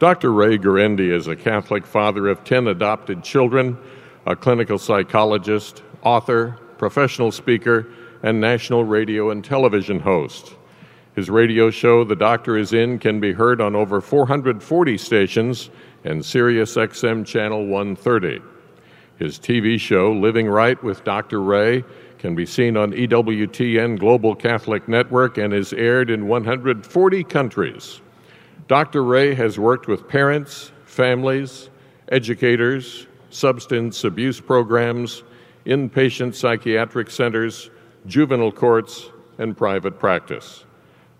Dr. Ray Guarendi is a Catholic father of 10 adopted children, a clinical psychologist, author, professional speaker, and national radio and television host. His radio show, The Doctor Is In, can be heard on over 440 stations and Sirius XM Channel 130. His TV show, Living Right with Dr. Ray, can be seen on EWTN Global Catholic Network and is aired in 140 countries. Dr. Ray has worked with parents, families, educators, substance abuse programs, inpatient psychiatric centers, juvenile courts, and private practice.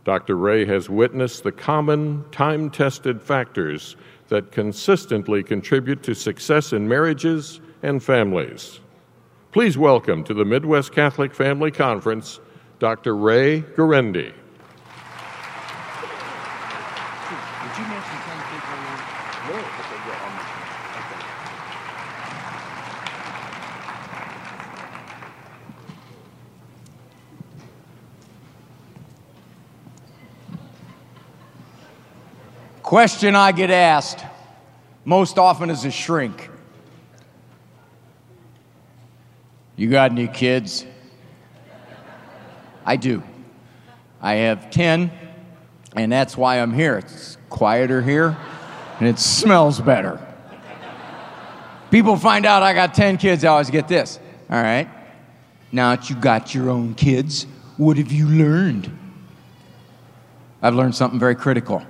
Dr. Ray has witnessed the common, time tested factors that consistently contribute to success in marriages and families. Please welcome to the Midwest Catholic Family Conference Dr. Ray Guarendi. Question I get asked most often as a shrink You got any kids? I do. I have 10, and that's why I'm here. It's quieter here, and it smells better. People find out I got 10 kids, I always get this. All right. Now that you got your own kids, what have you learned? I've learned something very critical.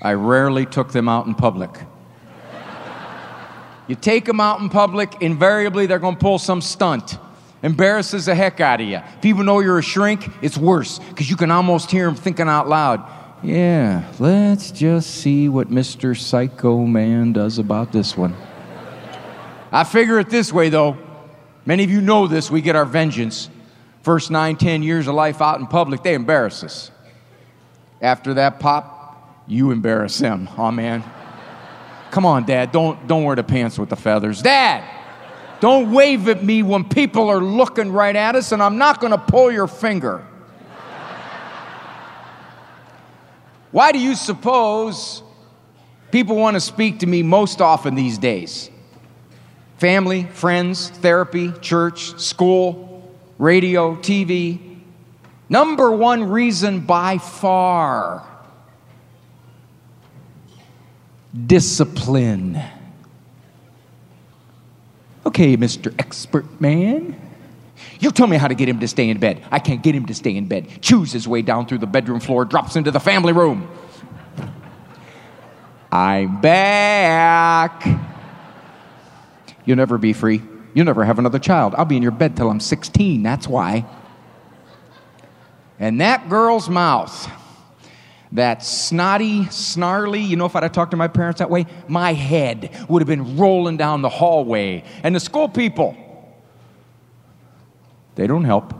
I rarely took them out in public. You take them out in public, invariably they're going to pull some stunt. Embarrasses the heck out of you. People know you're a shrink, it's worse because you can almost hear them thinking out loud. Yeah, let's just see what Mr. Psycho Man does about this one. I figure it this way, though. Many of you know this. We get our vengeance. First nine, ten years of life out in public, they embarrass us. After that pop, you embarrass them. Oh, man. Come on, Dad, don't, don't wear the pants with the feathers. Dad, don't wave at me when people are looking right at us, and I'm not going to pull your finger. Why do you suppose people want to speak to me most often these days? Family, friends, therapy, church, school, radio, TV. Number one reason by far discipline. Okay, Mr. Expert Man. You tell me how to get him to stay in bed. I can't get him to stay in bed. Chews his way down through the bedroom floor, drops into the family room. I'm back. You'll never be free. You'll never have another child. I'll be in your bed till I'm 16. That's why. And that girl's mouth that snotty, snarly, you know, if I'd have talked to my parents that way, my head would have been rolling down the hallway. And the school people, they don't help.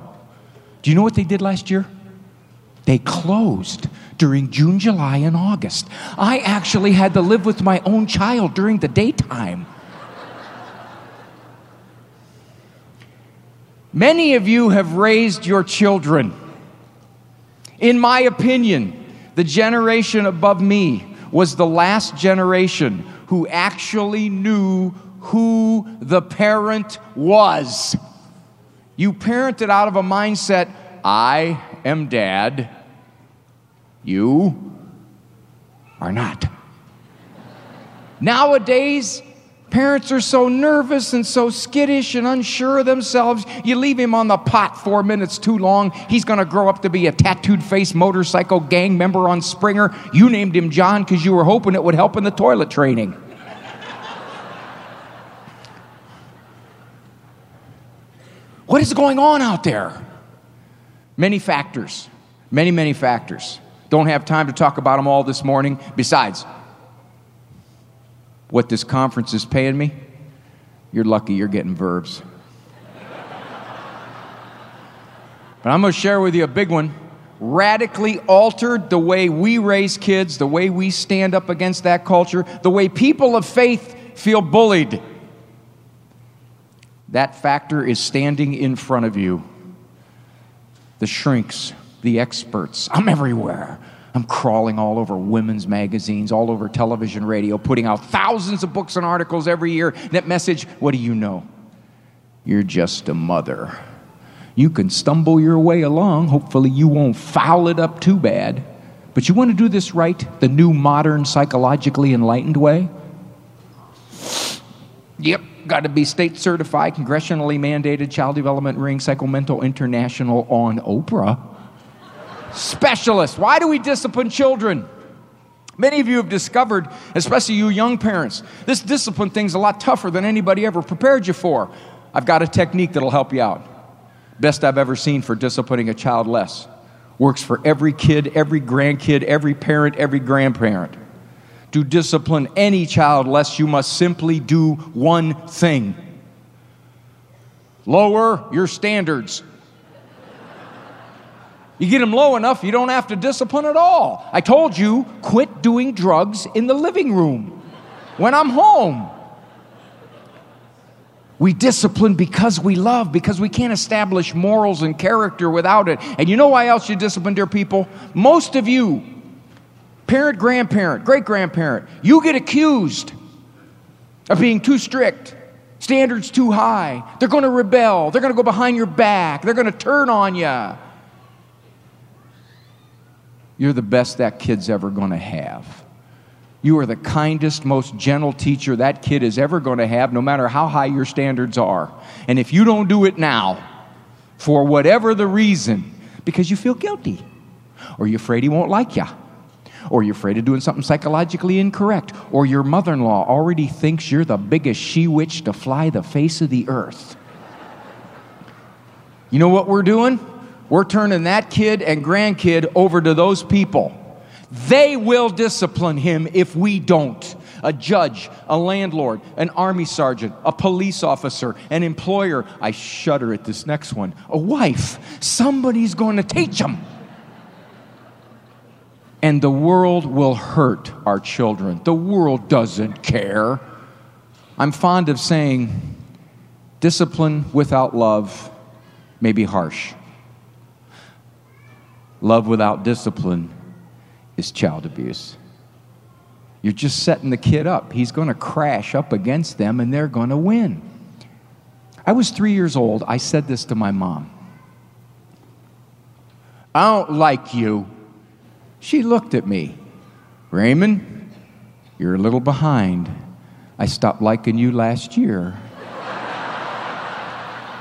Do you know what they did last year? They closed during June, July, and August. I actually had to live with my own child during the daytime. Many of you have raised your children. In my opinion, the generation above me was the last generation who actually knew who the parent was. You parented out of a mindset I am dad, you are not. Nowadays, Parents are so nervous and so skittish and unsure of themselves. You leave him on the pot four minutes too long. He's going to grow up to be a tattooed face motorcycle gang member on Springer. You named him John because you were hoping it would help in the toilet training. what is going on out there? Many factors, many, many factors. Don't have time to talk about them all this morning. Besides, what this conference is paying me, you're lucky you're getting verbs. but I'm going to share with you a big one. Radically altered the way we raise kids, the way we stand up against that culture, the way people of faith feel bullied. That factor is standing in front of you. The shrinks, the experts. I'm everywhere. I'm crawling all over women's magazines, all over television, radio, putting out thousands of books and articles every year. That message, what do you know? You're just a mother. You can stumble your way along. Hopefully, you won't foul it up too bad. But you want to do this right, the new, modern, psychologically enlightened way? Yep, got to be state certified, congressionally mandated child development ring, Psychomental International on Oprah. Specialist. Why do we discipline children? Many of you have discovered, especially you young parents, this discipline thing's a lot tougher than anybody ever prepared you for. I've got a technique that'll help you out. Best I've ever seen for disciplining a child less. Works for every kid, every grandkid, every parent, every grandparent. To discipline any child less, you must simply do one thing lower your standards. You get them low enough, you don't have to discipline at all. I told you, quit doing drugs in the living room when I'm home. We discipline because we love, because we can't establish morals and character without it. And you know why else you discipline, dear people? Most of you, parent, grandparent, great grandparent, you get accused of being too strict, standards too high. They're going to rebel, they're going to go behind your back, they're going to turn on you. You're the best that kid's ever going to have. You are the kindest, most gentle teacher that kid is ever going to have, no matter how high your standards are. And if you don't do it now, for whatever the reason, because you feel guilty, or you're afraid he won't like you, or you're afraid of doing something psychologically incorrect, or your mother in law already thinks you're the biggest she witch to fly the face of the earth. You know what we're doing? We're turning that kid and grandkid over to those people. They will discipline him if we don't. A judge, a landlord, an army sergeant, a police officer, an employer. I shudder at this next one. A wife. Somebody's going to teach them. And the world will hurt our children. The world doesn't care. I'm fond of saying discipline without love may be harsh. Love without discipline is child abuse. You're just setting the kid up. He's going to crash up against them and they're going to win. I was three years old. I said this to my mom I don't like you. She looked at me. Raymond, you're a little behind. I stopped liking you last year.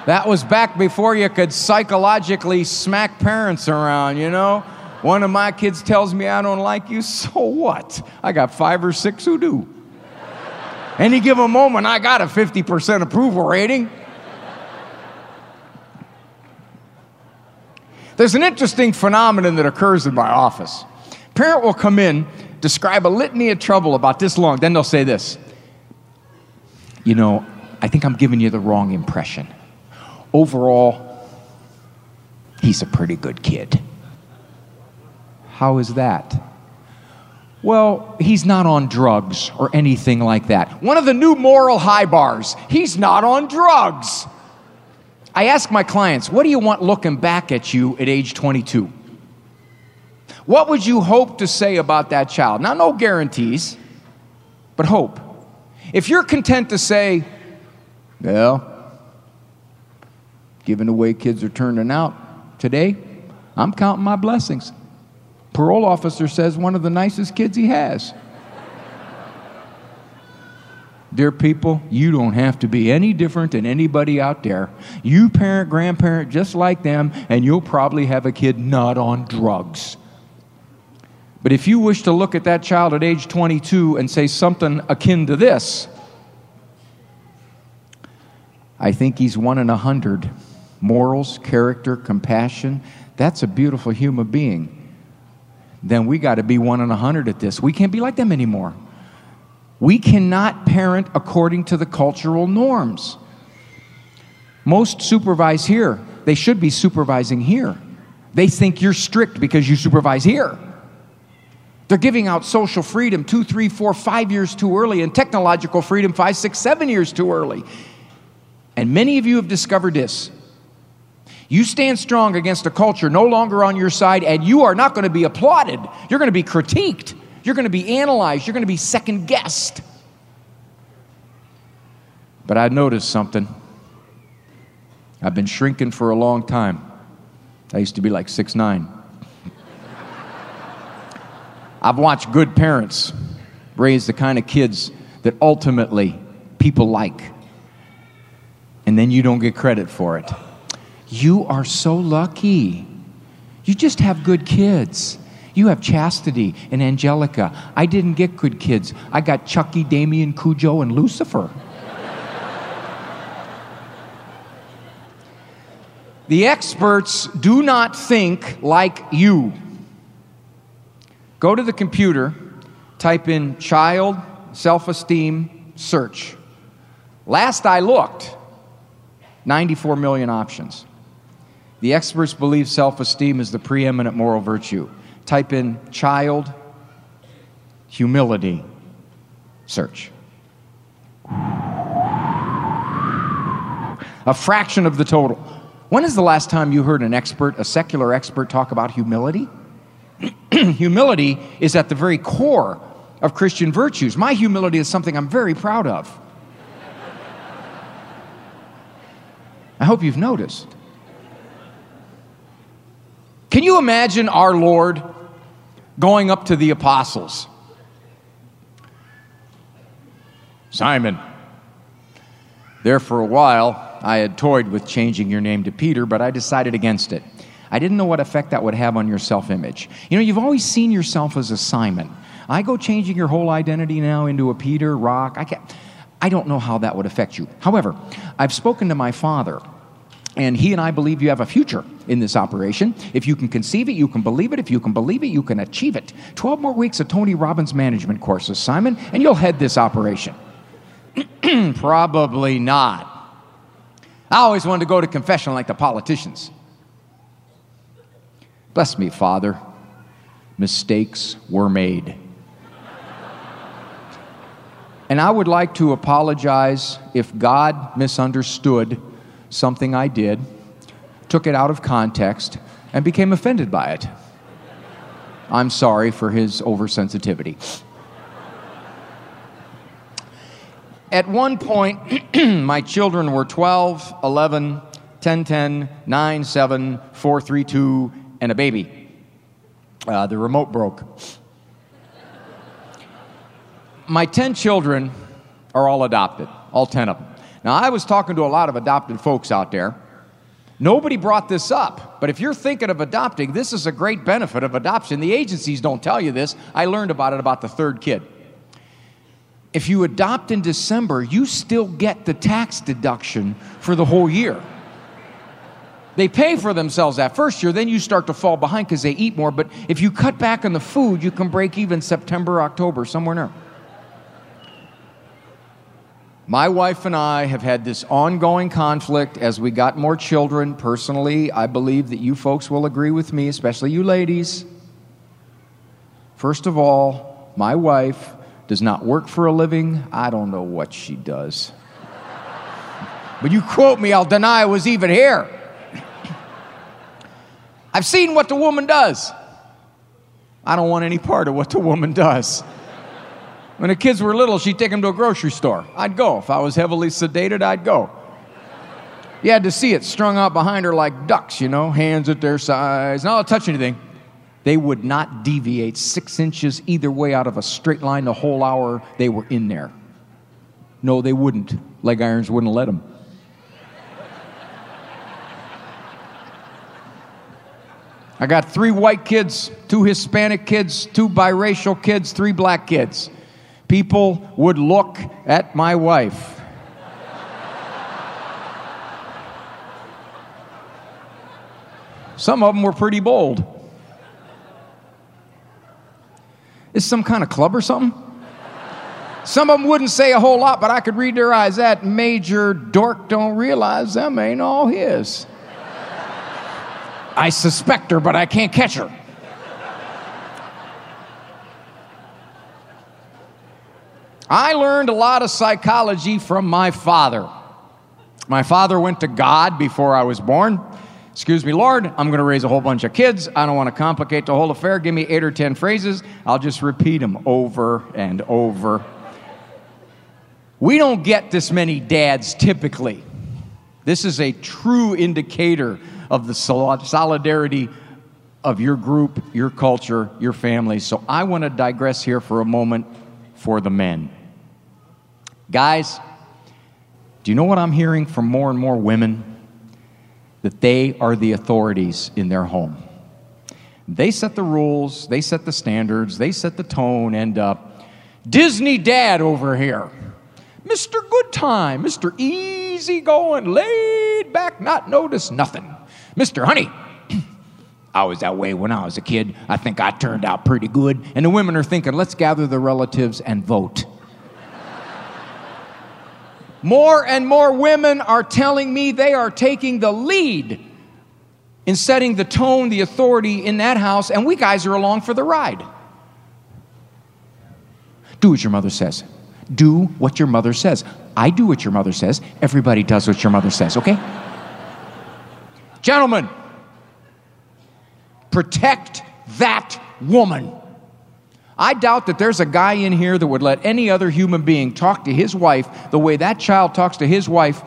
That was back before you could psychologically smack parents around, you know? One of my kids tells me I don't like you, so what? I got five or six who do. Any given moment, I got a 50% approval rating. There's an interesting phenomenon that occurs in my office. Parent will come in, describe a litany of trouble about this long, then they'll say this You know, I think I'm giving you the wrong impression overall, he's a pretty good kid. How is that? Well, he's not on drugs or anything like that. One of the new moral high bars, he's not on drugs. I ask my clients, what do you want looking back at you at age 22? What would you hope to say about that child? Now, no guarantees, but hope. If you're content to say, well, given the way kids are turning out today, I'm counting my blessings. Parole officer says one of the nicest kids he has. Dear people, you don't have to be any different than anybody out there. You parent, grandparent, just like them, and you'll probably have a kid not on drugs. But if you wish to look at that child at age 22 and say something akin to this, I think he's one in a hundred morals, character, compassion, that's a beautiful human being. Then we got to be one in a hundred at this. We can't be like them anymore. We cannot parent according to the cultural norms. Most supervise here. They should be supervising here. They think you're strict because you supervise here. They're giving out social freedom two, three, four, five years too early, and technological freedom five, six, seven years too early. And many of you have discovered this You stand strong against a culture no longer on your side, and you are not going to be applauded. You're going to be critiqued. You're going to be analyzed. You're going to be second guessed. But I noticed something. I've been shrinking for a long time. I used to be like six nine. I've watched good parents raise the kind of kids that ultimately people like. And then you don't get credit for it. You are so lucky. You just have good kids. You have Chastity and Angelica. I didn't get good kids. I got Chucky, Damien, Cujo, and Lucifer. the experts do not think like you. Go to the computer, type in child self esteem search. Last I looked, 94 million options. The experts believe self esteem is the preeminent moral virtue. Type in child humility search. A fraction of the total. When is the last time you heard an expert, a secular expert, talk about humility? humility is at the very core of Christian virtues. My humility is something I'm very proud of. I hope you've noticed. Can you imagine our Lord going up to the apostles? Simon, there for a while, I had toyed with changing your name to Peter, but I decided against it. I didn't know what effect that would have on your self image. You know, you've always seen yourself as a Simon. I go changing your whole identity now into a Peter, Rock. I, can't, I don't know how that would affect you. However, I've spoken to my father, and he and I believe you have a future in this operation. If you can conceive it, you can believe it. If you can believe it, you can achieve it. 12 more weeks of Tony Robbins management courses, Simon, and you'll head this operation. Probably not. I always wanted to go to confession like the politicians. Bless me, Father. Mistakes were made. and I would like to apologize if God misunderstood something I did, took it out of context, and became offended by it. I'm sorry for his oversensitivity. At one point, my children were 12, 11, 10, 10, 9, 7, 4, 3, 2, and a baby. Uh, the remote broke. My 10 children are all adopted, all 10 of them. Now, I was talking to a lot of adopted folks out there. Nobody brought this up, but if you're thinking of adopting, this is a great benefit of adoption. The agencies don't tell you this. I learned about it about the third kid. If you adopt in December, you still get the tax deduction for the whole year. They pay for themselves that first year, then you start to fall behind because they eat more. But if you cut back on the food, you can break even September, October, somewhere there. My wife and I have had this ongoing conflict as we got more children. Personally, I believe that you folks will agree with me, especially you ladies. First of all, my wife does not work for a living. I don't know what she does. but you quote me, I'll deny I was even here. I've seen what the woman does. I don't want any part of what the woman does. When the kids were little, she'd take them to a grocery store. I'd go. If I was heavily sedated, I'd go. You had to see it strung out behind her like ducks, you know, hands at their sides, Not to touch anything. They would not deviate six inches either way out of a straight line the whole hour they were in there. No, they wouldn't. Leg irons wouldn't let them. I got three white kids, two Hispanic kids, two biracial kids, three black kids. People would look at my wife. Some of them were pretty bold. Is some kind of club or something? Some of them wouldn't say a whole lot, but I could read their eyes. That major dork don't realize them ain't all his. I suspect her, but I can't catch her. I learned a lot of psychology from my father. My father went to God before I was born. Excuse me, Lord, I'm going to raise a whole bunch of kids. I don't want to complicate the whole affair. Give me eight or ten phrases. I'll just repeat them over and over. We don't get this many dads typically. This is a true indicator of the solidarity of your group, your culture, your family. So I want to digress here for a moment for the men. Guys, do you know what I'm hearing from more and more women? That they are the authorities in their home. They set the rules, they set the standards, they set the tone, and uh, Disney dad over here, Mr. Good Time, Mr. Easy Going, laid back, not notice nothing. Mr. Honey, I was that way when I was a kid. I think I turned out pretty good. And the women are thinking, let's gather the relatives and vote. More and more women are telling me they are taking the lead in setting the tone, the authority in that house, and we guys are along for the ride. Do what your mother says. Do what your mother says. I do what your mother says. Everybody does what your mother says, okay? Gentlemen, protect that woman. I doubt that there's a guy in here that would let any other human being talk to his wife the way that child talks to his wife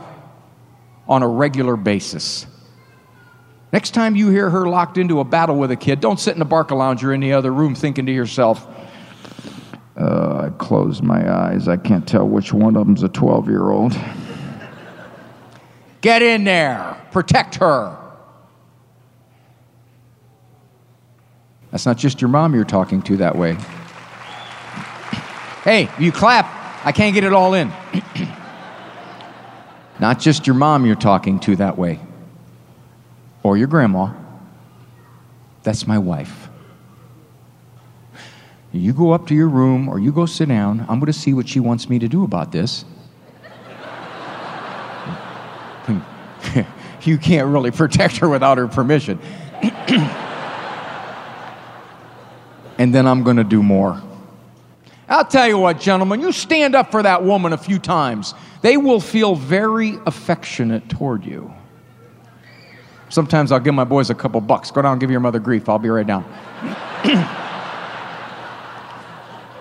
on a regular basis. Next time you hear her locked into a battle with a kid, don't sit in the Barcalounger in the other room thinking to yourself, uh, I closed my eyes. I can't tell which one of them's a 12 year old. Get in there, protect her. That's not just your mom you're talking to that way. Hey, you clap. I can't get it all in. Not just your mom you're talking to that way, or your grandma. That's my wife. You go up to your room or you go sit down. I'm going to see what she wants me to do about this. you can't really protect her without her permission. and then I'm going to do more. I'll tell you what, gentlemen, you stand up for that woman a few times, they will feel very affectionate toward you. Sometimes I'll give my boys a couple bucks. Go down and give your mother grief. I'll be right down.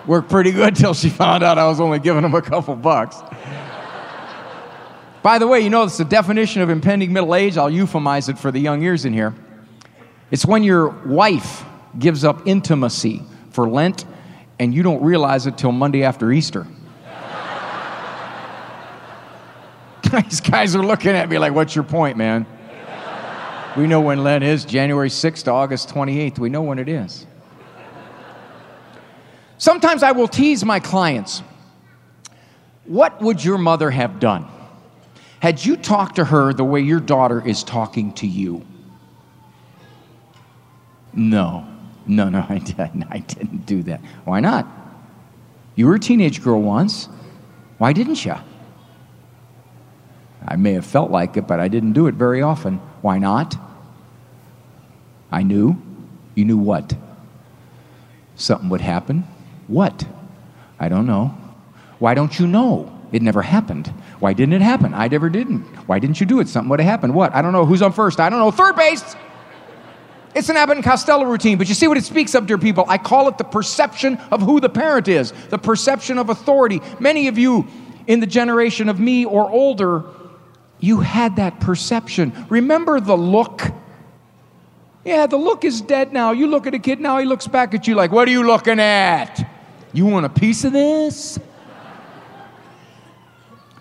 Worked pretty good till she found out I was only giving them a couple bucks. By the way, you know it's the definition of impending middle age. I'll euphemize it for the young ears in here. It's when your wife gives up intimacy for Lent and you don't realize it till Monday after Easter. These guys are looking at me like, what's your point, man? We know when Lent is January 6th to August 28th. We know when it is. Sometimes I will tease my clients. What would your mother have done had you talked to her the way your daughter is talking to you? No. No, no, I, didn't. I didn't do that. Why not? You were a teenage girl once. Why didn't you? I may have felt like it, but I didn't do it very often. Why not? I knew. You knew what? Something would happen. What? I don't know. Why don't you know? It never happened. Why didn't it happen? I never didn't. Why didn't you do it? Something would have happened. What? I don't know. Who's on first? I don't know. Third base. It's an Abbott and Costello routine, but you see what it speaks of, dear people? I call it the perception of who the parent is, the perception of authority. Many of you in the generation of me or older, you had that perception. Remember the look? Yeah, the look is dead now. You look at a kid now, he looks back at you like, What are you looking at? You want a piece of this?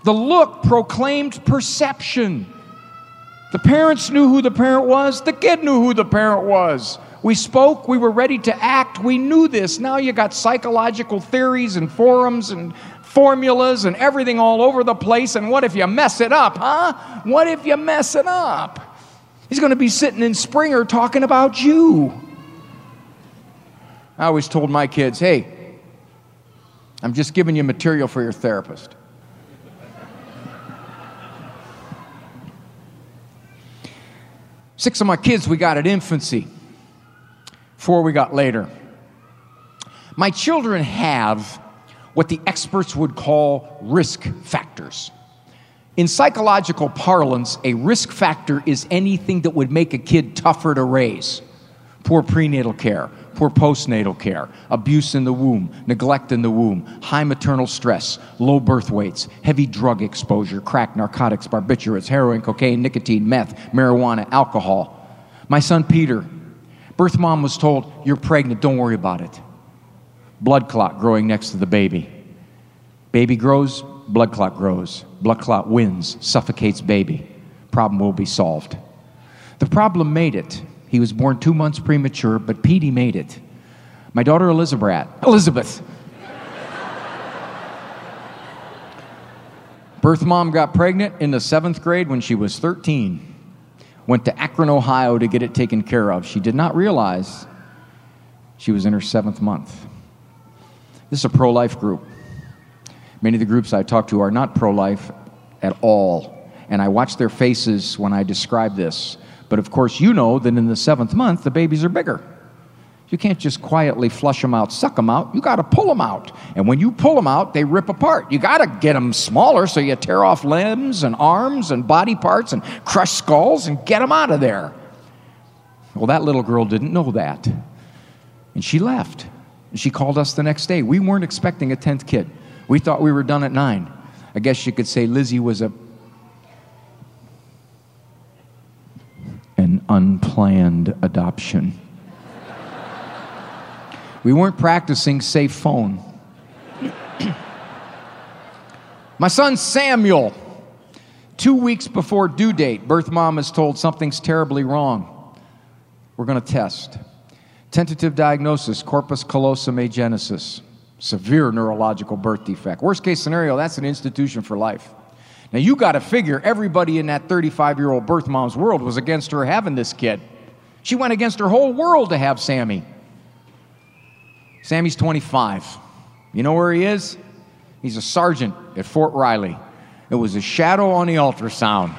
The look proclaimed perception. The parents knew who the parent was, the kid knew who the parent was. We spoke, we were ready to act, we knew this. Now you got psychological theories and forums and formulas and everything all over the place. And what if you mess it up, huh? What if you mess it up? He's going to be sitting in Springer talking about you. I always told my kids, hey, I'm just giving you material for your therapist. Six of my kids we got at infancy, four we got later. My children have what the experts would call risk factors. In psychological parlance, a risk factor is anything that would make a kid tougher to raise. Poor prenatal care, poor postnatal care, abuse in the womb, neglect in the womb, high maternal stress, low birth weights, heavy drug exposure, crack, narcotics, barbiturates, heroin, cocaine, nicotine, meth, marijuana, alcohol. My son Peter, birth mom was told, You're pregnant, don't worry about it. Blood clot growing next to the baby. Baby grows, blood clot grows. Blood clot wins, suffocates baby. Problem will be solved. The problem made it. He was born two months premature, but Petey made it. My daughter Elizabeth, Elizabeth. Birth mom got pregnant in the seventh grade when she was 13. Went to Akron, Ohio to get it taken care of. She did not realize she was in her seventh month. This is a pro life group. Many of the groups I talk to are not pro life at all. And I watch their faces when I describe this. But of course, you know that in the seventh month, the babies are bigger. You can't just quietly flush them out, suck them out. You got to pull them out. And when you pull them out, they rip apart. You got to get them smaller so you tear off limbs and arms and body parts and crush skulls and get them out of there. Well, that little girl didn't know that. And she left. And she called us the next day. We weren't expecting a 10th kid. We thought we were done at nine. I guess you could say Lizzie was a an unplanned adoption. we weren't practicing safe phone. My son Samuel, two weeks before due date, birth mom is told something's terribly wrong. We're going to test. Tentative diagnosis corpus callosum agenesis severe neurological birth defect. Worst case scenario, that's an institution for life. Now you got to figure everybody in that 35 year old birth mom's world was against her having this kid. She went against her whole world to have Sammy. Sammy's 25. You know where he is? He's a sergeant at Fort Riley. It was a shadow on the ultrasound.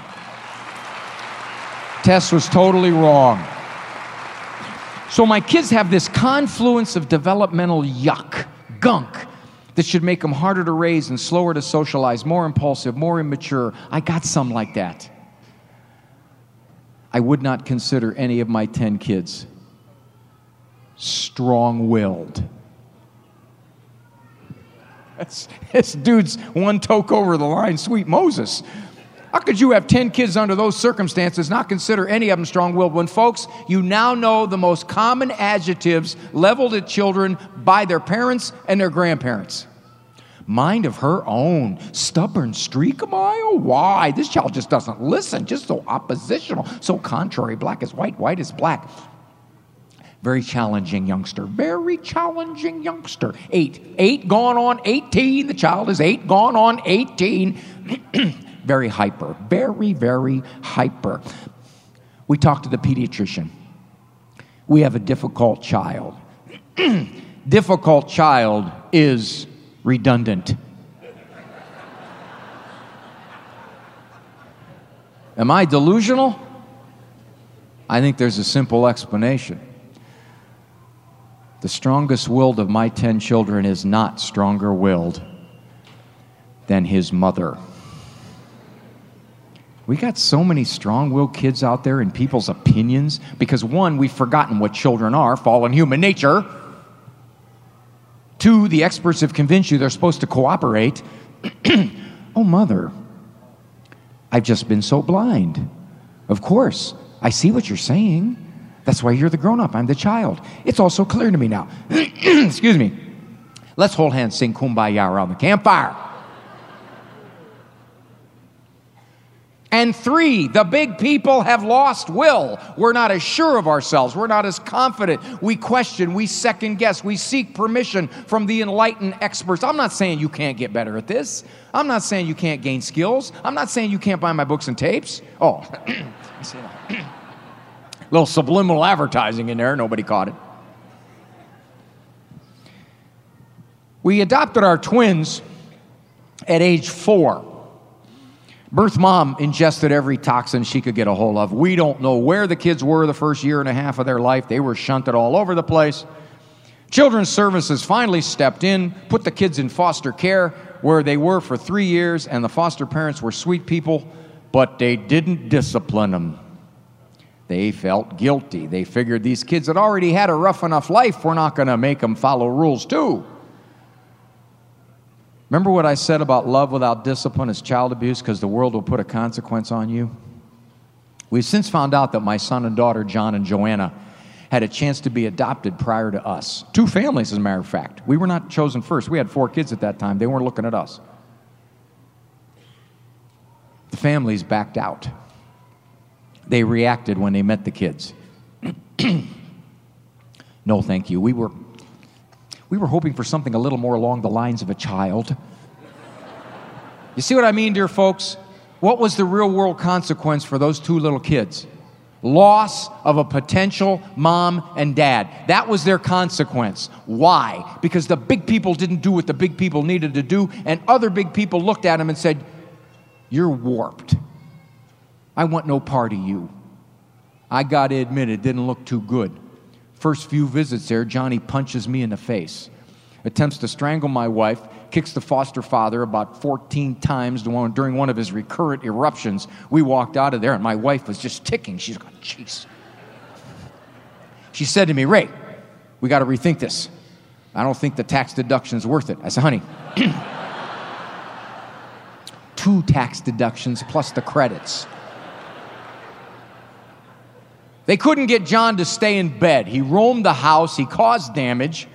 Tess was totally wrong. So my kids have this confluence of developmental yuck gunk that should make them harder to raise and slower to socialize, more impulsive, more immature. I got some like that. I would not consider any of my 10 kids strong willed. This dude's one toke over the line, sweet Moses. How could you have 10 kids under those circumstances, not consider any of them strong willed? When, folks, you now know the most common adjectives leveled at children by their parents and their grandparents. Mind of her own, stubborn streak of a mile. Why? This child just doesn't listen, just so oppositional, so contrary. Black is white, white is black. Very challenging youngster. Very challenging youngster. Eight. Eight gone on 18. The child is eight gone on 18. very hyper, very, very hyper. We talked to the pediatrician. We have a difficult child. difficult child is redundant. Am I delusional? I think there's a simple explanation. The strongest willed of my 10 children is not stronger willed than his mother. We got so many strong willed kids out there in people's opinions because one, we've forgotten what children are fallen human nature. Two, the experts have convinced you they're supposed to cooperate. oh, mother, I've just been so blind. Of course, I see what you're saying. That's why you're the grown up. I'm the child. It's all so clear to me now. Excuse me. Let's hold hands, sing kumbaya around the campfire. And three, the big people have lost will. We're not as sure of ourselves. We're not as confident. We question, we second guess, we seek permission from the enlightened experts. I'm not saying you can't get better at this. I'm not saying you can't gain skills. I'm not saying you can't buy my books and tapes. Oh, little subliminal advertising in there, nobody caught it. We adopted our twins at age four. Birth mom ingested every toxin she could get a hold of. We don't know where the kids were the first year and a half of their life. They were shunted all over the place. Children's Services finally stepped in, put the kids in foster care where they were for three years, and the foster parents were sweet people, but they didn't discipline them. They felt guilty. They figured these kids had already had a rough enough life, we're not going to make them follow rules too. Remember what I said about love without discipline is child abuse because the world will put a consequence on you? We've since found out that my son and daughter, John and Joanna, had a chance to be adopted prior to us. Two families, as a matter of fact. We were not chosen first. We had four kids at that time. They weren't looking at us. The families backed out. They reacted when they met the kids. no, thank you. We were, we were hoping for something a little more along the lines of a child. You see what I mean, dear folks? What was the real world consequence for those two little kids? Loss of a potential mom and dad. That was their consequence. Why? Because the big people didn't do what the big people needed to do, and other big people looked at them and said, You're warped. I want no part of you. I got to admit, it didn't look too good. First few visits there, Johnny punches me in the face, attempts to strangle my wife, kicks the foster father about 14 times during one of his recurrent eruptions. We walked out of there, and my wife was just ticking. She's going, jeez. She said to me, Ray, we got to rethink this. I don't think the tax deduction's worth it. I said, honey, two tax deductions plus the credits. They couldn't get John to stay in bed. He roamed the house, he caused damage.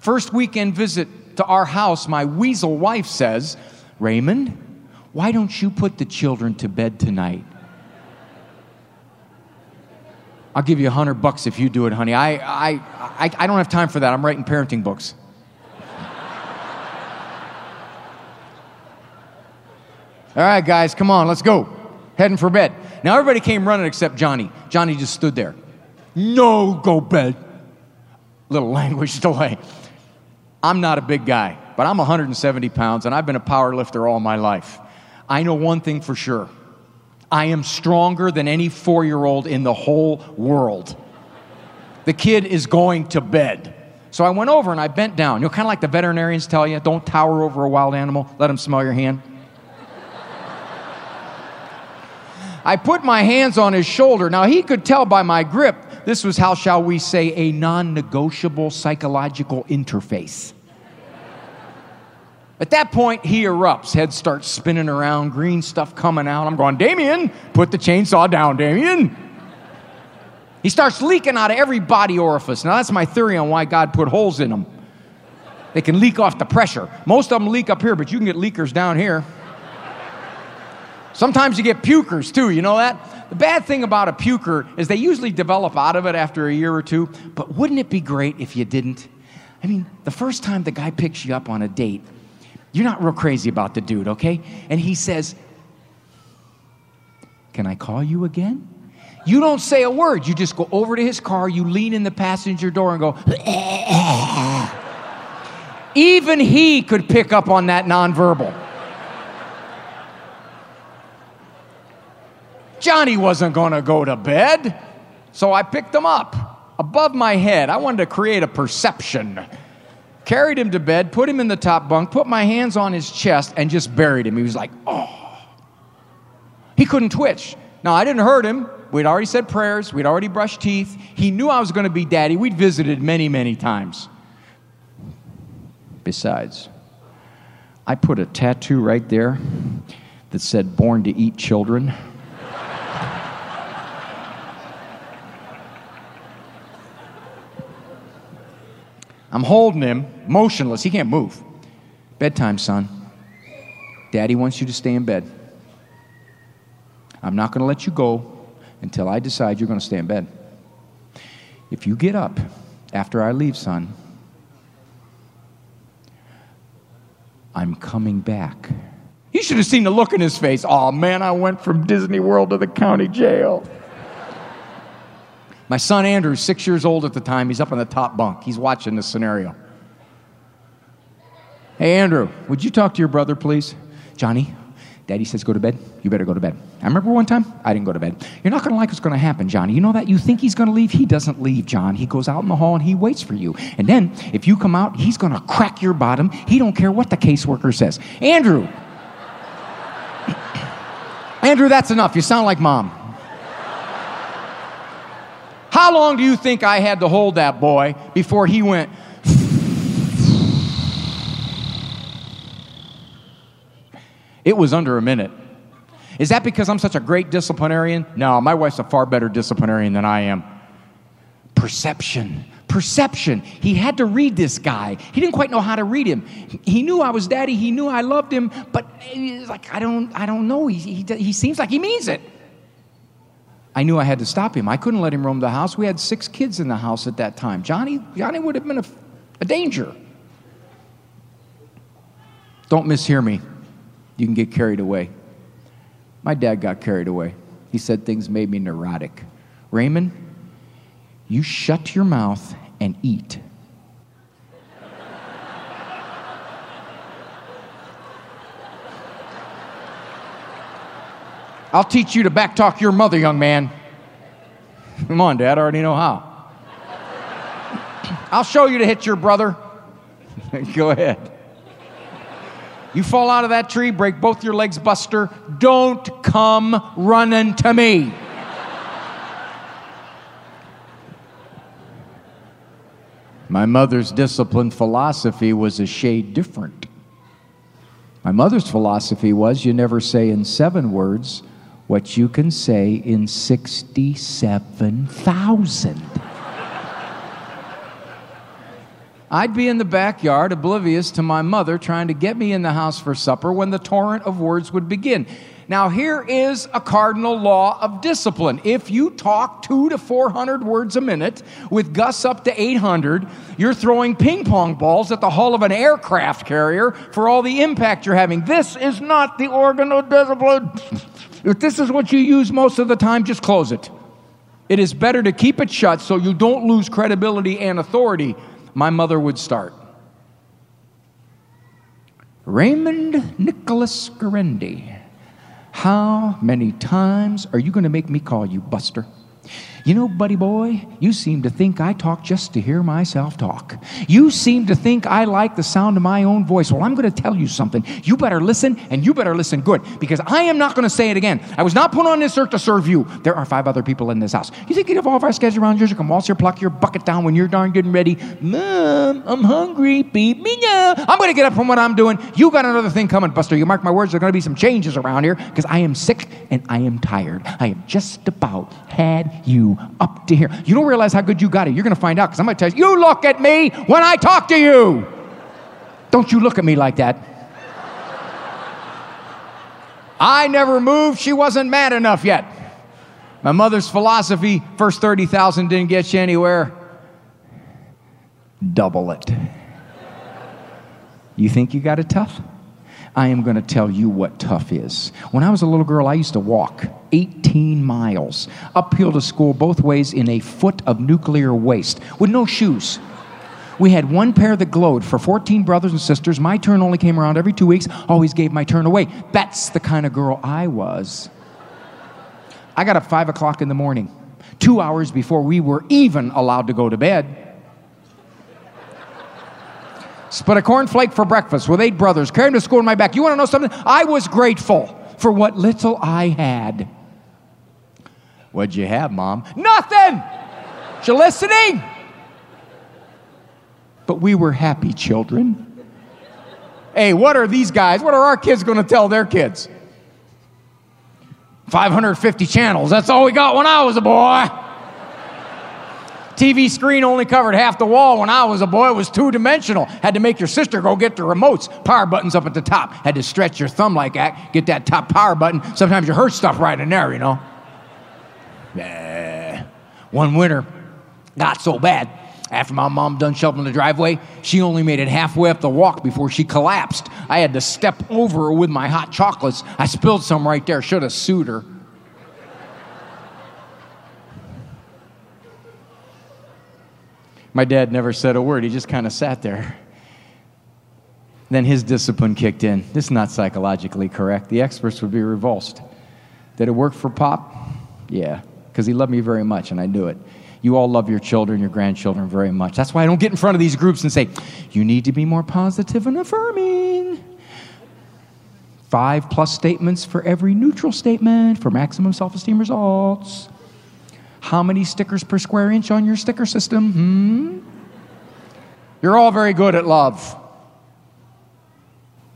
First weekend visit to our house, my weasel wife says, Raymond, why don't you put the children to bed tonight? I'll give you a hundred bucks if you do it, honey. I, I, I, I don't have time for that. I'm writing parenting books. All right, guys, come on, let's go. Heading for bed. Now everybody came running except Johnny. Johnny just stood there. No, go bed. Little language delay. I'm not a big guy, but I'm 170 pounds and I've been a power lifter all my life. I know one thing for sure I am stronger than any four year old in the whole world. The kid is going to bed. So I went over and I bent down. You know, kind of like the veterinarians tell you don't tower over a wild animal, let him smell your hand. I put my hands on his shoulder. Now, he could tell by my grip, this was how shall we say, a non negotiable psychological interface. At that point, he erupts. Head starts spinning around, green stuff coming out. I'm going, Damien, put the chainsaw down, Damien. He starts leaking out of every body orifice. Now, that's my theory on why God put holes in them. They can leak off the pressure. Most of them leak up here, but you can get leakers down here. Sometimes you get pukers too, you know that? The bad thing about a puker is they usually develop out of it after a year or two, but wouldn't it be great if you didn't? I mean, the first time the guy picks you up on a date, you're not real crazy about the dude, okay? And he says, Can I call you again? You don't say a word. You just go over to his car, you lean in the passenger door and go, Even he could pick up on that nonverbal. Johnny wasn't going to go to bed. So I picked him up above my head. I wanted to create a perception. Carried him to bed, put him in the top bunk, put my hands on his chest, and just buried him. He was like, oh. He couldn't twitch. Now, I didn't hurt him. We'd already said prayers, we'd already brushed teeth. He knew I was going to be daddy. We'd visited many, many times. Besides, I put a tattoo right there that said, Born to Eat Children. I'm holding him, motionless. He can't move. Bedtime, son. Daddy wants you to stay in bed. I'm not going to let you go until I decide you're going to stay in bed. If you get up after I leave, son, I'm coming back. You should have seen the look in his face. Oh man, I went from Disney World to the county jail. My son Andrew, six years old at the time, he's up on the top bunk. He's watching this scenario. Hey, Andrew, would you talk to your brother, please? Johnny, Daddy says go to bed. You better go to bed. I remember one time, I didn't go to bed. You're not going to like what's going to happen, Johnny. You know that? You think he's going to leave? He doesn't leave, John. He goes out in the hall and he waits for you. And then, if you come out, he's going to crack your bottom. He don't care what the caseworker says. Andrew. Andrew, that's enough. You sound like mom. How long do you think I had to hold that boy before he went, It was under a minute. Is that because I'm such a great disciplinarian? No, my wife's a far better disciplinarian than I am. Perception. Perception. He had to read this guy. He didn't quite know how to read him. He knew I was daddy. He knew I loved him, but he's like, I don't, I don't know. He, he, he seems like he means it. I knew I had to stop him. I couldn't let him roam the house. We had six kids in the house at that time. Johnny, Johnny would have been a, a danger. Don't mishear me you can get carried away. My dad got carried away. He said things made me neurotic. Raymond, you shut your mouth and eat. I'll teach you to backtalk your mother, young man. Come on, Dad, I already know how. I'll show you to hit your brother. Go ahead. You fall out of that tree, break both your legs, Buster. Don't come running to me. My mother's discipline philosophy was a shade different. My mother's philosophy was you never say in seven words what you can say in 67,000. I'd be in the backyard, oblivious to my mother trying to get me in the house for supper when the torrent of words would begin. Now, here is a cardinal law of discipline. If you talk two to 400 words a minute, with Gus up to 800, you're throwing ping pong balls at the hull of an aircraft carrier for all the impact you're having. This is not the organ of discipline. if this is what you use most of the time, just close it. It is better to keep it shut so you don't lose credibility and authority my mother would start. Raymond Nicholas Guarendi, how many times are you going to make me call you Buster? You know, buddy boy, you seem to think I talk just to hear myself talk. You seem to think I like the sound of my own voice. Well, I'm going to tell you something. You better listen, and you better listen good, because I am not going to say it again. I was not put on this earth to serve you. There are five other people in this house. You think you'd have all of our schedule around yours? You can waltz your pluck your bucket down when you're darn good and ready. Mom, I'm hungry. Beat me now. I'm going to get up from what I'm doing. You got another thing coming, Buster. You mark my words, there are going to be some changes around here because I am sick and I am tired. I have just about had you up to here. You don't realize how good you got it. You're going to find out because I'm going to tell you, you look at me when I talk to you. Don't you look at me like that. I never moved. She wasn't mad enough yet. My mother's philosophy first 30,000 didn't get you anywhere. Double it. You think you got it tough? I am going to tell you what tough is. When I was a little girl, I used to walk 18 miles uphill to school both ways in a foot of nuclear waste with no shoes. We had one pair that glowed for 14 brothers and sisters. My turn only came around every two weeks, always gave my turn away. That's the kind of girl I was. I got up 5 o'clock in the morning, two hours before we were even allowed to go to bed. Split a cornflake for breakfast with eight brothers, carried him to school in my back. You want to know something? I was grateful for what little I had. What'd you have, Mom? Nothing! You listening? But we were happy children. Hey, what are these guys? What are our kids going to tell their kids? 550 channels. That's all we got when I was a boy. TV screen only covered half the wall when I was a boy. It was two dimensional. Had to make your sister go get the remotes. Power buttons up at the top. Had to stretch your thumb like that, get that top power button. Sometimes you hurt stuff right in there, you know. Yeah. One winter got so bad. After my mom done shoveling the driveway, she only made it halfway up the walk before she collapsed. I had to step over her with my hot chocolates. I spilled some right there. Should have sued her. My dad never said a word, he just kind of sat there. Then his discipline kicked in. This is not psychologically correct. The experts would be revulsed. Did it work for Pop? Yeah, because he loved me very much, and I knew it. You all love your children, your grandchildren very much. That's why I don't get in front of these groups and say, you need to be more positive and affirming. Five plus statements for every neutral statement for maximum self esteem results. How many stickers per square inch on your sticker system? Hmm? You're all very good at love.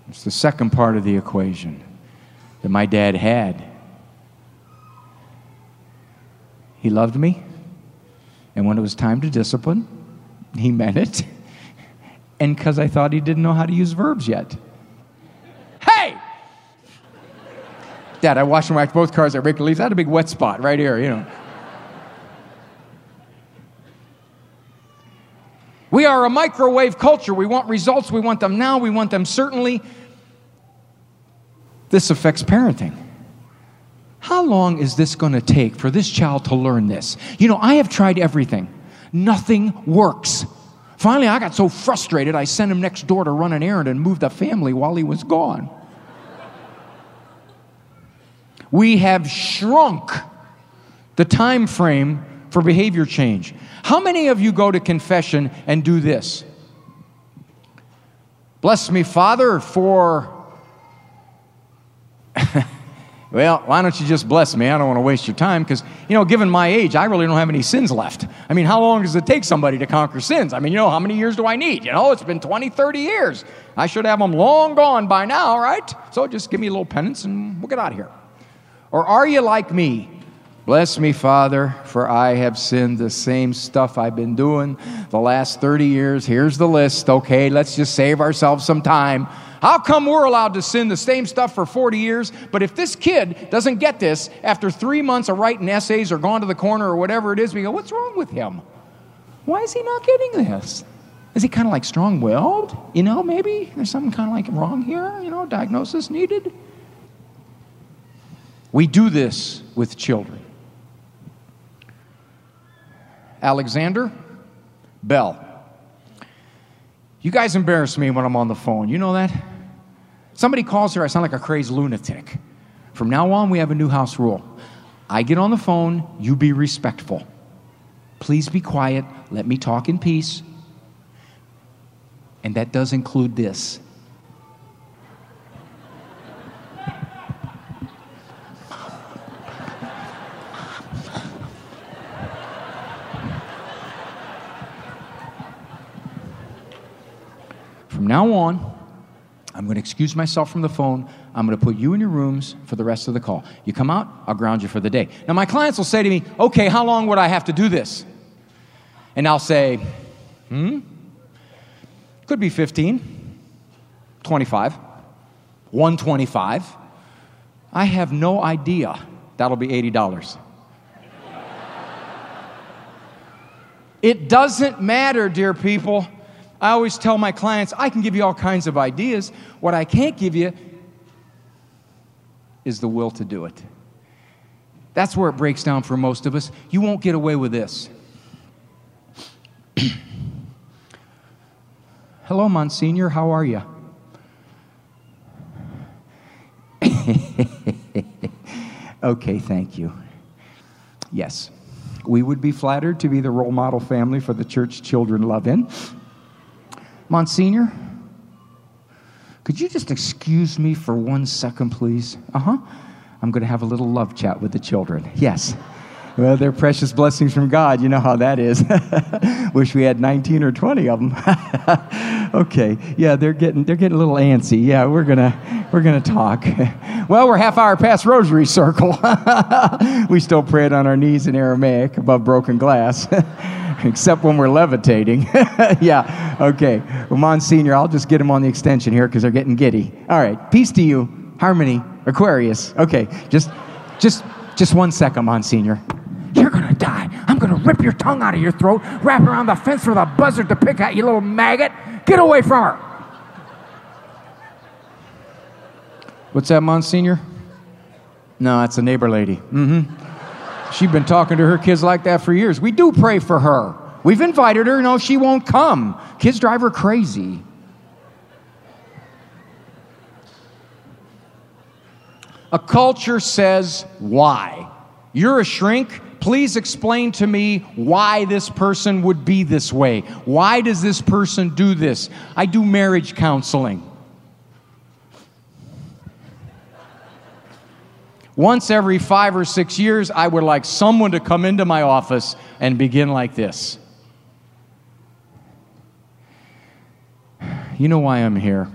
It's the second part of the equation that my dad had. He loved me, and when it was time to discipline, he meant it. And because I thought he didn't know how to use verbs yet. Hey! Dad, I washed and waxed both cars at Baker leaves. That had a big wet spot right here, you know. We are a microwave culture. We want results. We want them now. We want them certainly. This affects parenting. How long is this going to take for this child to learn this? You know, I have tried everything, nothing works. Finally, I got so frustrated, I sent him next door to run an errand and move the family while he was gone. we have shrunk the time frame for behavior change. How many of you go to confession and do this? Bless me, Father, for. well, why don't you just bless me? I don't want to waste your time because, you know, given my age, I really don't have any sins left. I mean, how long does it take somebody to conquer sins? I mean, you know, how many years do I need? You know, it's been 20, 30 years. I should have them long gone by now, right? So just give me a little penance and we'll get out of here. Or are you like me? Bless me, Father, for I have sinned the same stuff I've been doing the last 30 years. Here's the list. Okay, let's just save ourselves some time. How come we're allowed to sin the same stuff for 40 years, but if this kid doesn't get this after three months of writing essays or gone to the corner or whatever it is, we go, what's wrong with him? Why is he not getting this? Is he kind of like strong willed? You know, maybe there's something kind of like wrong here, you know, diagnosis needed. We do this with children. Alexander Bell. You guys embarrass me when I'm on the phone. You know that? Somebody calls her, I sound like a crazed lunatic. From now on, we have a new house rule. I get on the phone, you be respectful. Please be quiet, let me talk in peace. And that does include this. Now on, I'm going to excuse myself from the phone. I'm going to put you in your rooms for the rest of the call. You come out, I'll ground you for the day. Now, my clients will say to me, okay, how long would I have to do this? And I'll say, hmm, could be 15, 25, 125. I have no idea. That'll be $80. it doesn't matter, dear people. I always tell my clients, I can give you all kinds of ideas. What I can't give you is the will to do it. That's where it breaks down for most of us. You won't get away with this. Hello, Monsignor, how are you? okay, thank you. Yes, we would be flattered to be the role model family for the church children love in. Monsignor, could you just excuse me for one second, please? Uh huh. I'm going to have a little love chat with the children. Yes. Well, they're precious blessings from God. You know how that is. Wish we had 19 or 20 of them. okay. Yeah, they're getting they're getting a little antsy. Yeah, we're gonna we're gonna talk. well, we're half hour past rosary circle. we still pray it on our knees in Aramaic above broken glass except when we're levitating. yeah, okay. Well, Monsignor, I'll just get them on the extension here because they're getting giddy. All right, peace to you, Harmony, Aquarius. Okay, just, just, just one second, Monsignor. You're gonna die. I'm gonna rip your tongue out of your throat, wrap around the fence with a buzzard to pick at you, little maggot. Get away from her. What's that, Monsignor? No, that's a neighbor lady. Mm-hmm. She's been talking to her kids like that for years. We do pray for her. We've invited her. No, she won't come. Kids drive her crazy. A culture says, why? You're a shrink. Please explain to me why this person would be this way. Why does this person do this? I do marriage counseling. Once every five or six years, I would like someone to come into my office and begin like this. You know why I'm here?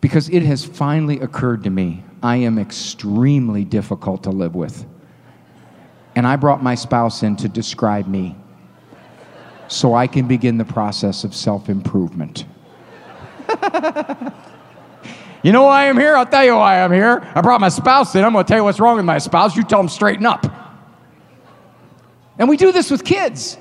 Because it has finally occurred to me I am extremely difficult to live with. And I brought my spouse in to describe me so I can begin the process of self improvement. you know why I'm here? I'll tell you why I'm here. I brought my spouse in. I'm going to tell you what's wrong with my spouse. You tell them straighten up. And we do this with kids.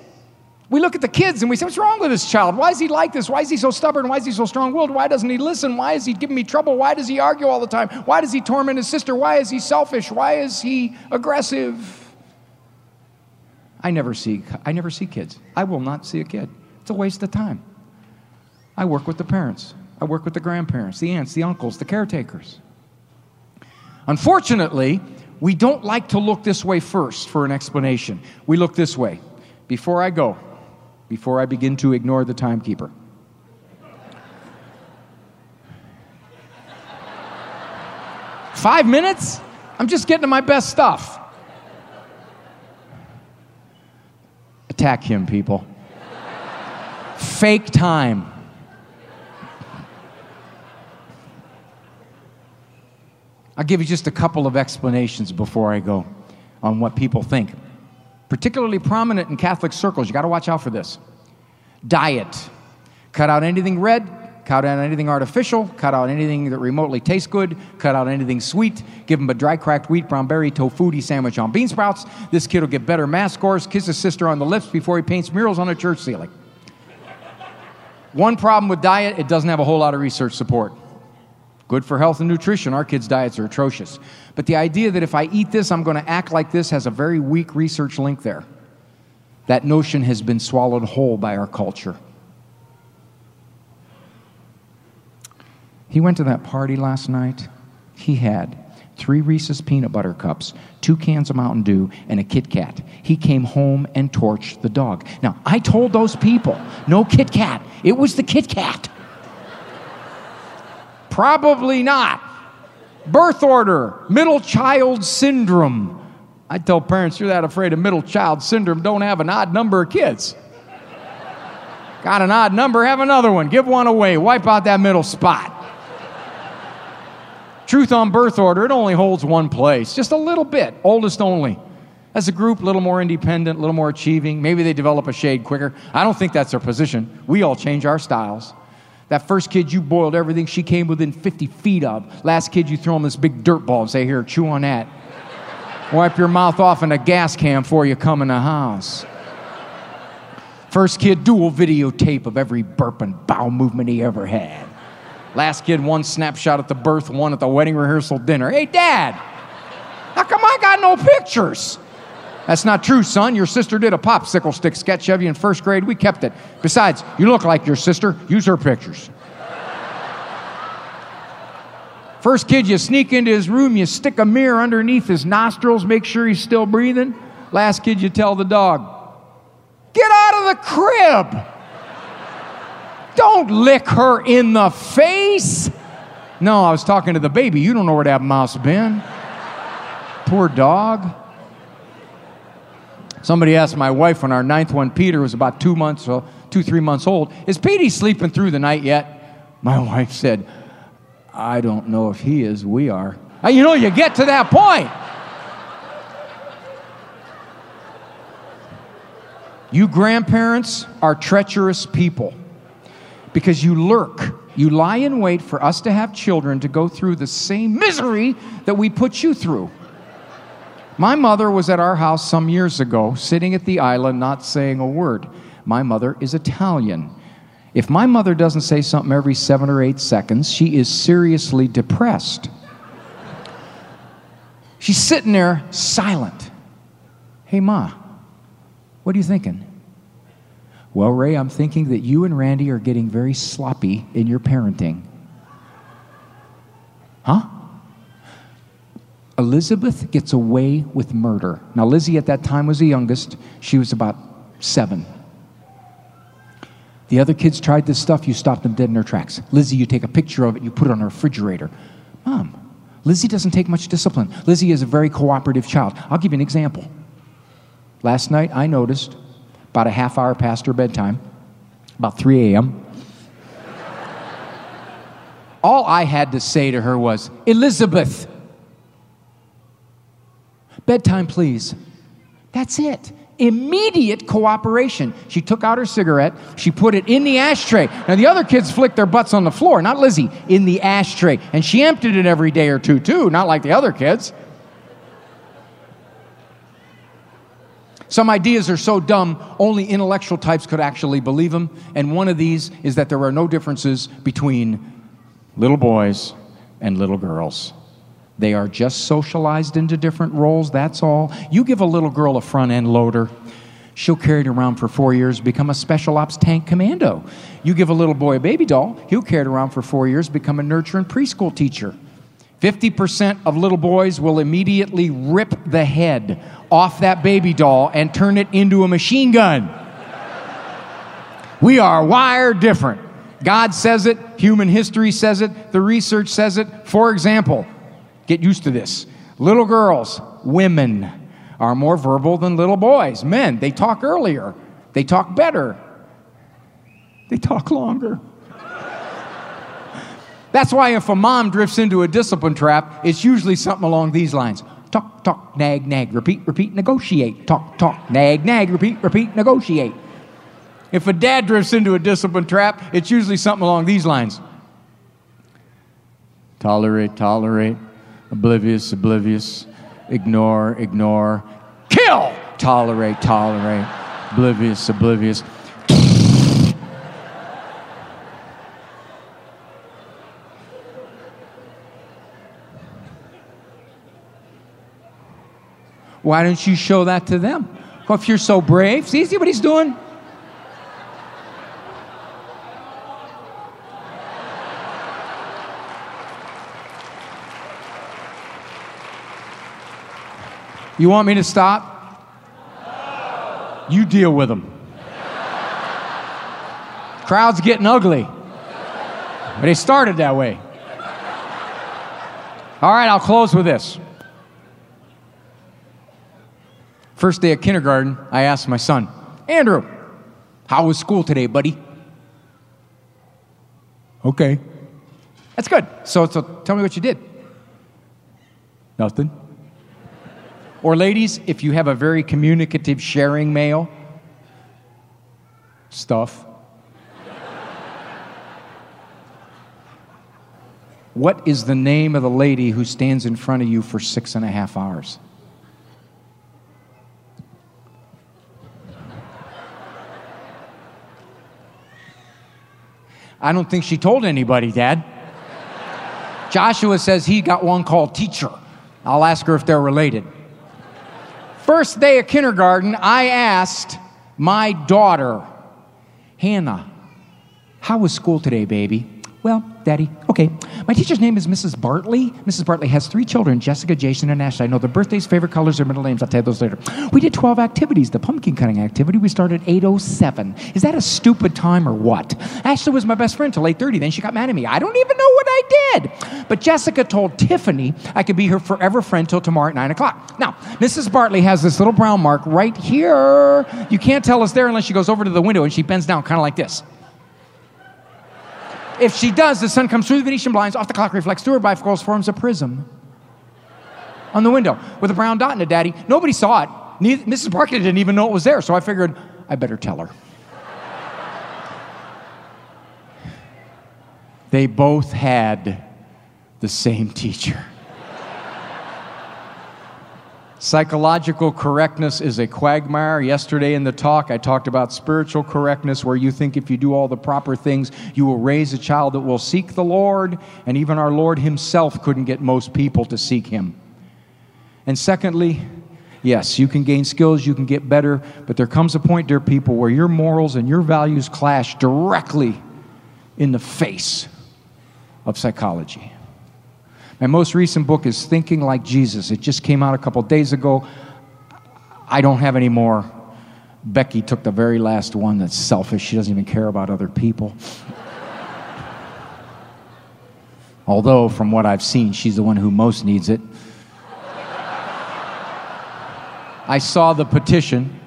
We look at the kids and we say, What's wrong with this child? Why is he like this? Why is he so stubborn? Why is he so strong willed? Why doesn't he listen? Why is he giving me trouble? Why does he argue all the time? Why does he torment his sister? Why is he selfish? Why is he aggressive? I never see, I never see kids. I will not see a kid. It's a waste of time. I work with the parents, I work with the grandparents, the aunts, the uncles, the caretakers. Unfortunately, we don't like to look this way first for an explanation. We look this way. Before I go, before I begin to ignore the timekeeper. Five minutes? I'm just getting to my best stuff. Attack him, people. Fake time. I'll give you just a couple of explanations before I go on what people think particularly prominent in Catholic circles. You got to watch out for this. Diet. Cut out anything red, cut out anything artificial, cut out anything that remotely tastes good, cut out anything sweet, give him a dry cracked wheat brown berry sandwich on bean sprouts. This kid will get better math scores, kiss his sister on the lips before he paints murals on a church ceiling. One problem with diet, it doesn't have a whole lot of research support. Good for health and nutrition. Our kids' diets are atrocious. But the idea that if I eat this, I'm going to act like this has a very weak research link there. That notion has been swallowed whole by our culture. He went to that party last night. He had three Reese's peanut butter cups, two cans of Mountain Dew, and a Kit Kat. He came home and torched the dog. Now, I told those people, no Kit Kat. It was the Kit Kat. Probably not. Birth order, middle child syndrome. I tell parents, you're that afraid of middle child syndrome, don't have an odd number of kids. Got an odd number, have another one. Give one away. Wipe out that middle spot. Truth on birth order, it only holds one place, just a little bit, oldest only. As a group, a little more independent, a little more achieving. Maybe they develop a shade quicker. I don't think that's their position. We all change our styles. That first kid, you boiled everything she came within 50 feet of. Last kid, you throw him this big dirt ball and say, Here, chew on that. Wipe your mouth off in a gas can before you come in the house. First kid, dual videotape of every burp and bowel movement he ever had. Last kid, one snapshot at the birth, one at the wedding rehearsal dinner. Hey, Dad, how come I got no pictures? That's not true, son. Your sister did a popsicle stick sketch of you in first grade. We kept it. Besides, you look like your sister. Use her pictures. First kid, you sneak into his room, you stick a mirror underneath his nostrils, make sure he's still breathing. Last kid, you tell the dog, get out of the crib. Don't lick her in the face. No, I was talking to the baby. You don't know where that mouse been. Poor dog. Somebody asked my wife when our ninth one, Peter, was about two months, or two, three months old, is Petey sleeping through the night yet? My wife said, I don't know if he is, we are. You know, you get to that point. You grandparents are treacherous people because you lurk. You lie in wait for us to have children to go through the same misery that we put you through. My mother was at our house some years ago, sitting at the island, not saying a word. My mother is Italian. If my mother doesn't say something every seven or eight seconds, she is seriously depressed. She's sitting there silent. Hey, Ma, what are you thinking? Well, Ray, I'm thinking that you and Randi are getting very sloppy in your parenting. Huh? Elizabeth gets away with murder. Now, Lizzie at that time was the youngest. She was about seven. The other kids tried this stuff, you stopped them dead in their tracks. Lizzie, you take a picture of it, you put it on her refrigerator. Mom, Lizzie doesn't take much discipline. Lizzie is a very cooperative child. I'll give you an example. Last night, I noticed about a half hour past her bedtime, about 3 a.m., all I had to say to her was, Elizabeth, bedtime, please. That's it immediate cooperation. She took out her cigarette, she put it in the ashtray. Now, the other kids flicked their butts on the floor, not Lizzie, in the ashtray. And she emptied it every day or two, too, not like the other kids. Some ideas are so dumb, only intellectual types could actually believe them. And one of these is that there are no differences between little boys and little girls. They are just socialized into different roles, that's all. You give a little girl a front end loader, she'll carry it around for four years, become a special ops tank commando. You give a little boy a baby doll, he'll carry it around for four years, become a nurture and preschool teacher. 50% of little boys will immediately rip the head off that baby doll and turn it into a machine gun. we are wired different. God says it, human history says it, the research says it. For example, Get used to this. Little girls, women, are more verbal than little boys. Men, they talk earlier, they talk better, they talk longer. That's why if a mom drifts into a discipline trap, it's usually something along these lines talk, talk, nag, nag, repeat, repeat, negotiate. Talk, talk, nag, nag, repeat, repeat, negotiate. If a dad drifts into a discipline trap, it's usually something along these lines tolerate, tolerate, oblivious, oblivious, ignore, ignore, kill, tolerate, tolerate, oblivious, oblivious. Why don't you show that to them? Well, if you're so brave, see, see what he's doing? You want me to stop? You deal with them. Crowd's getting ugly. But they started that way. All right, I'll close with this. First day of kindergarten, I asked my son, Andrew, how was school today, buddy? Okay. That's good. So, so tell me what you did. Nothing. Or, ladies, if you have a very communicative, sharing male, stuff. what is the name of the lady who stands in front of you for six and a half hours? I don't think she told anybody, Dad. Joshua says he got one called teacher. I'll ask her if they're related. First day of kindergarten, I asked my daughter, Hannah, how was school today, baby? Well, Daddy, okay. My teacher's name is Mrs. Bartley. Mrs. Bartley has three children Jessica, Jason, and Ashley. I know their birthdays, favorite colors, their middle names. I'll tell you those later. We did 12 activities. The pumpkin cutting activity, we started at 8.07. Is that a stupid time or what? Ashley was my best friend till 8.30. Then she got mad at me. I don't even know what I did. But Jessica told Tiffany I could be her forever friend till tomorrow at 9 o'clock. Now, Mrs. Bartley has this little brown mark right here. You can't tell us there unless she goes over to the window and she bends down kind of like this. If she does, the sun comes through the Venetian blinds, off the clock reflects through her bifocals, forms a prism on the window with a brown dot in it, Daddy. Nobody saw it. Neither, Mrs. Barkley didn't even know it was there, so I figured I better tell her. they both had the same teacher. Psychological correctness is a quagmire. Yesterday in the talk, I talked about spiritual correctness, where you think if you do all the proper things, you will raise a child that will seek the Lord, and even our Lord Himself couldn't get most people to seek Him. And secondly, yes, you can gain skills, you can get better, but there comes a point, dear people, where your morals and your values clash directly in the face of psychology. My most recent book is Thinking Like Jesus. It just came out a couple days ago. I don't have any more. Becky took the very last one that's selfish. She doesn't even care about other people. Although, from what I've seen, she's the one who most needs it. I saw the petition.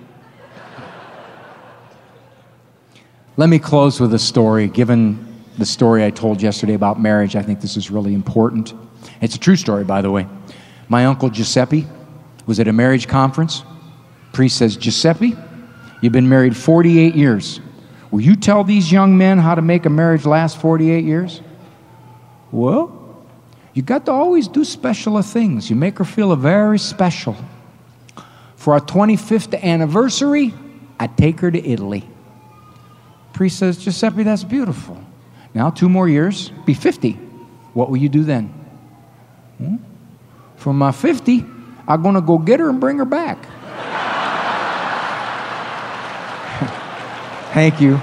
Let me close with a story. Given the story I told yesterday about marriage, I think this is really important. It's a true story, by the way. My uncle Giuseppe was at a marriage conference. Priest says, Giuseppe, you've been married 48 years. Will you tell these young men how to make a marriage last 48 years? Well, you got to always do special things. You make her feel very special. For our 25th anniversary, I take her to Italy. Priest says, Giuseppe, that's beautiful. Now, two more years, be 50. What will you do then? Hmm? For my 50, I'm going to go get her and bring her back. Thank you.